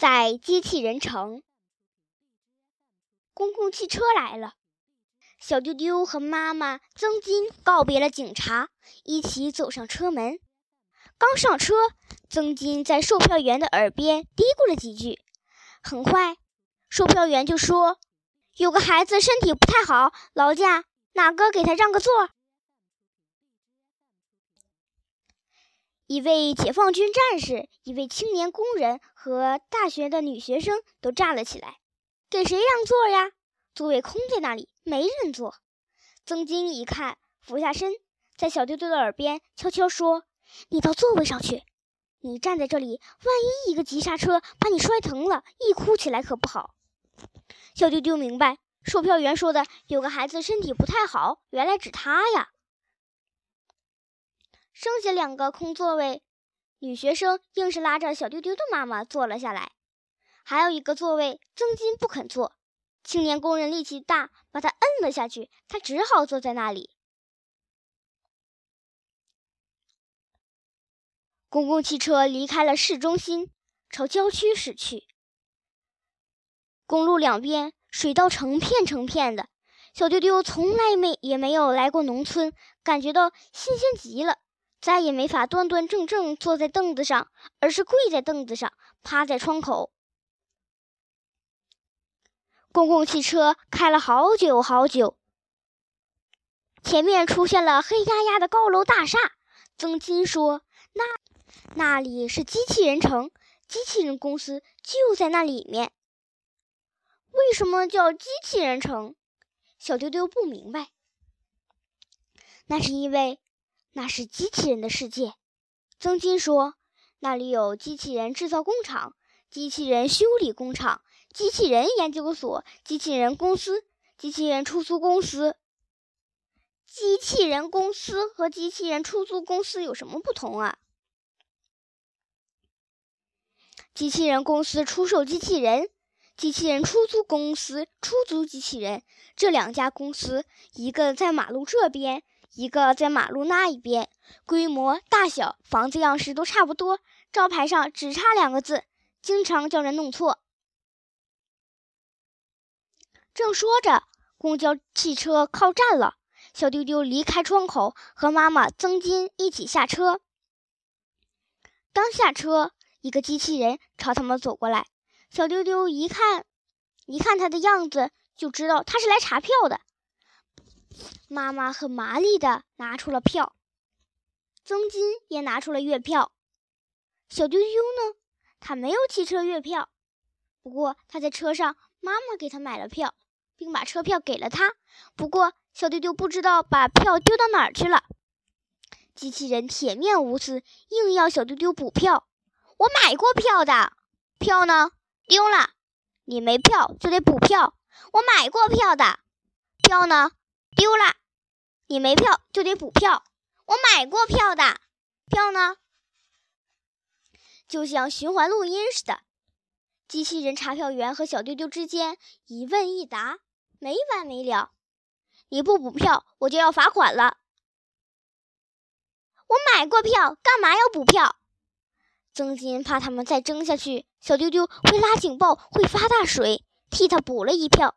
在机器人城，公共汽车来了。小丢丢和妈妈曾金告别了警察，一起走上车门。刚上车，曾金在售票员的耳边嘀咕了几句。很快，售票员就说：“有个孩子身体不太好，劳驾，哪个给他让个座？”一位解放军战士，一位青年工人和大学的女学生都站了起来。给谁让座呀？座位空在那里，没人坐。曾金一看，俯下身，在小丢丢的耳边悄悄说：“你到座位上去。你站在这里，万一一个急刹车把你摔疼了，一哭起来可不好。”小丢丢明白，售票员说的有个孩子身体不太好，原来指他呀。剩下两个空座位，女学生硬是拉着小丢丢的妈妈坐了下来。还有一个座位，曾金不肯坐。青年工人力气大，把他摁了下去，他只好坐在那里。公共汽车离开了市中心，朝郊区驶去。公路两边水稻成片成片的。小丢丢从来没也没有来过农村，感觉到新鲜极了。再也没法端端正正坐在凳子上，而是跪在凳子上，趴在窗口。公共汽车开了好久好久，前面出现了黑压压的高楼大厦。曾金说：“那那里是机器人城，机器人公司就在那里面。为什么叫机器人城？”小丢丢不明白。那是因为。那是机器人的世界，曾金说：“那里有机器人制造工厂、机器人修理工厂、机器人研究所、机器人公司、机器人出租公司。机器人公司和机器人出租公司有什么不同啊？机器人公司出售机器人，机器人出租公司出租机器人。这两家公司，一个在马路这边。”一个在马路那一边，规模、大小、房子样式都差不多，招牌上只差两个字，经常叫人弄错。正说着，公交汽车靠站了，小丢丢离开窗口，和妈妈曾金一起下车。刚下车，一个机器人朝他们走过来，小丢丢一看，一看他的样子，就知道他是来查票的。妈妈很麻利的拿出了票，曾金也拿出了月票。小丢丢呢？他没有汽车月票，不过他在车上，妈妈给他买了票，并把车票给了他。不过小丢丢不知道把票丢到哪儿去了。机器人铁面无私，硬要小丢丢补票。我买过票的，票呢？丢了。你没票就得补票。我买过票的，票呢？丢了，你没票就得补票。我买过票的，票呢？就像循环录音似的，机器人查票员和小丢丢之间一问一答，没完没了。你不补票，我就要罚款了。我买过票，干嘛要补票？曾金怕他们再争下去，小丢丢会拉警报，会发大水，替他补了一票。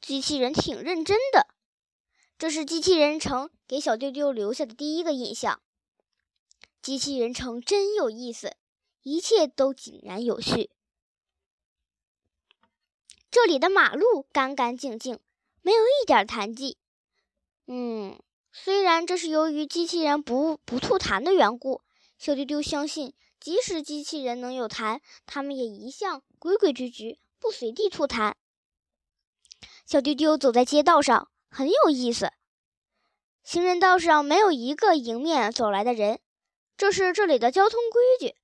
机器人挺认真的，这是机器人城给小丢丢留下的第一个印象。机器人城真有意思，一切都井然有序。这里的马路干干净净，没有一点痰迹。嗯，虽然这是由于机器人不不吐痰的缘故，小丢丢相信，即使机器人能有痰，他们也一向规规矩矩，不随地吐痰。小丢丢走在街道上，很有意思。行人道上没有一个迎面走来的人，这是这里的交通规矩。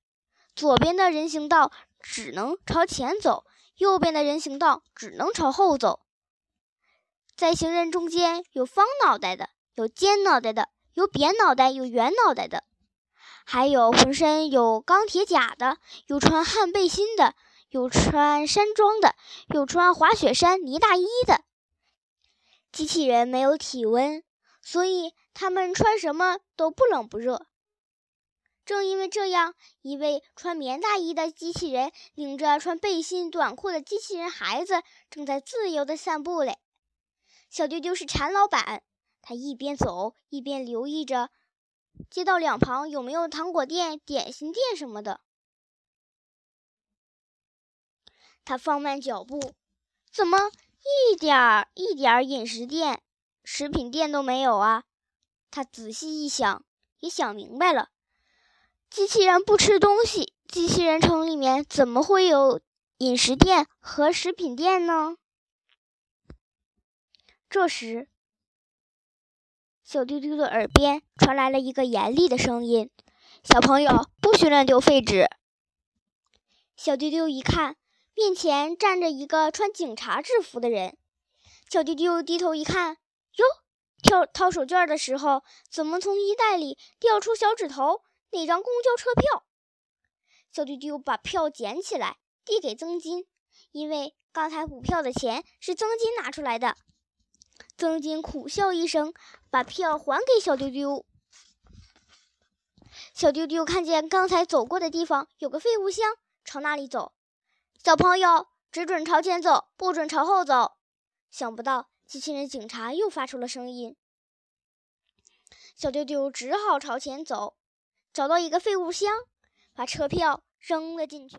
左边的人行道只能朝前走，右边的人行道只能朝后走。在行人中间有方脑袋的，有尖脑袋的，有扁脑袋，有圆脑袋的，还有浑身有钢铁甲的，有穿汗背心的。有穿山装的，有穿滑雪衫呢大衣的。机器人没有体温，所以他们穿什么都不冷不热。正因为这样，一位穿棉大衣的机器人领着穿背心短裤的机器人孩子正在自由地散步嘞。小丢丢是馋老板，他一边走一边留意着街道两旁有没有糖果店、点心店什么的。他放慢脚步，怎么一点儿一点儿饮食店、食品店都没有啊？他仔细一想，也想明白了。机器人不吃东西，机器人城里面怎么会有饮食店和食品店呢？这时，小丢丢的耳边传来了一个严厉的声音：“小朋友，不许乱丢废纸。”小丢丢一看，面前站着一个穿警察制服的人。小丢丢低头一看，哟，掏掏手绢的时候，怎么从衣袋里掉出小指头？那张公交车票，小丢丢把票捡起来，递给曾金，因为刚才补票的钱是曾金拿出来的。曾金苦笑一声，把票还给小丢丢。小丢丢看见刚才走过的地方有个废物箱，朝那里走。小朋友，只准朝前走，不准朝后走。想不到机器人警察又发出了声音，小丢丢只好朝前走。找到一个废物箱，把车票扔了进去。